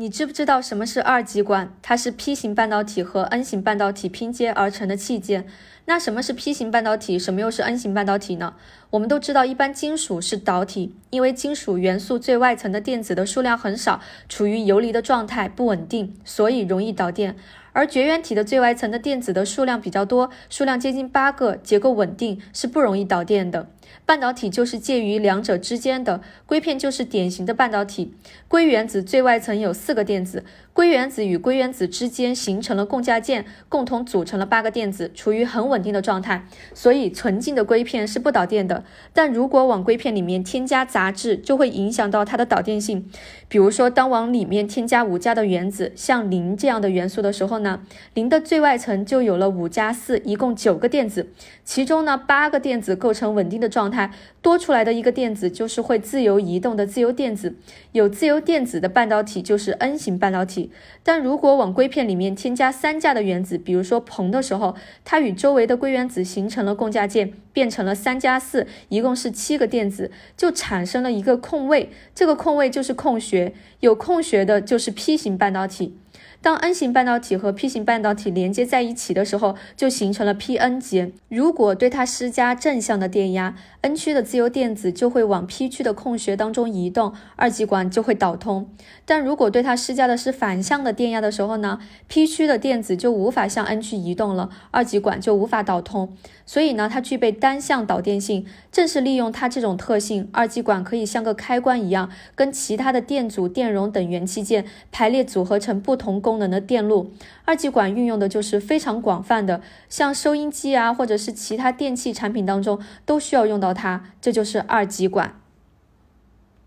你知不知道什么是二极管？它是 P 型半导体和 N 型半导体拼接而成的器件。那什么是 P 型半导体？什么又是 N 型半导体呢？我们都知道，一般金属是导体，因为金属元素最外层的电子的数量很少，处于游离的状态，不稳定，所以容易导电。而绝缘体的最外层的电子的数量比较多，数量接近八个，结构稳定，是不容易导电的。半导体就是介于两者之间的，硅片就是典型的半导体。硅原子最外层有四个电子，硅原子与硅原子之间形成了共价键，共同组成了八个电子，处于很稳定的状态。所以纯净的硅片是不导电的。但如果往硅片里面添加杂质，就会影响到它的导电性。比如说，当往里面添加五价的原子，像磷这样的元素的时候呢，磷的最外层就有了五加四，一共九个电子，其中呢八个电子构成稳定的状状态。多出来的一个电子就是会自由移动的自由电子，有自由电子的半导体就是 N 型半导体。但如果往硅片里面添加三价的原子，比如说硼的时候，它与周围的硅原子形成了共价键，变成了三加四，一共是七个电子，就产生了一个空位，这个空位就是空穴，有空穴的就是 P 型半导体。当 N 型半导体和 P 型半导体连接在一起的时候，就形成了 P-N 结。如果对它施加正向的电压，N 区的自由电子就会往 P 区的空穴当中移动，二极管就会导通。但如果对它施加的是反向的电压的时候呢，P 区的电子就无法向 N 区移动了，二极管就无法导通。所以呢，它具备单向导电性。正是利用它这种特性，二极管可以像个开关一样，跟其他的电阻、电容等元器件排列组合成不同同功能的电路。二极管运用的就是非常广泛的，像收音机啊，或者是其他电器产品当中都需要用到它。这就是二极管。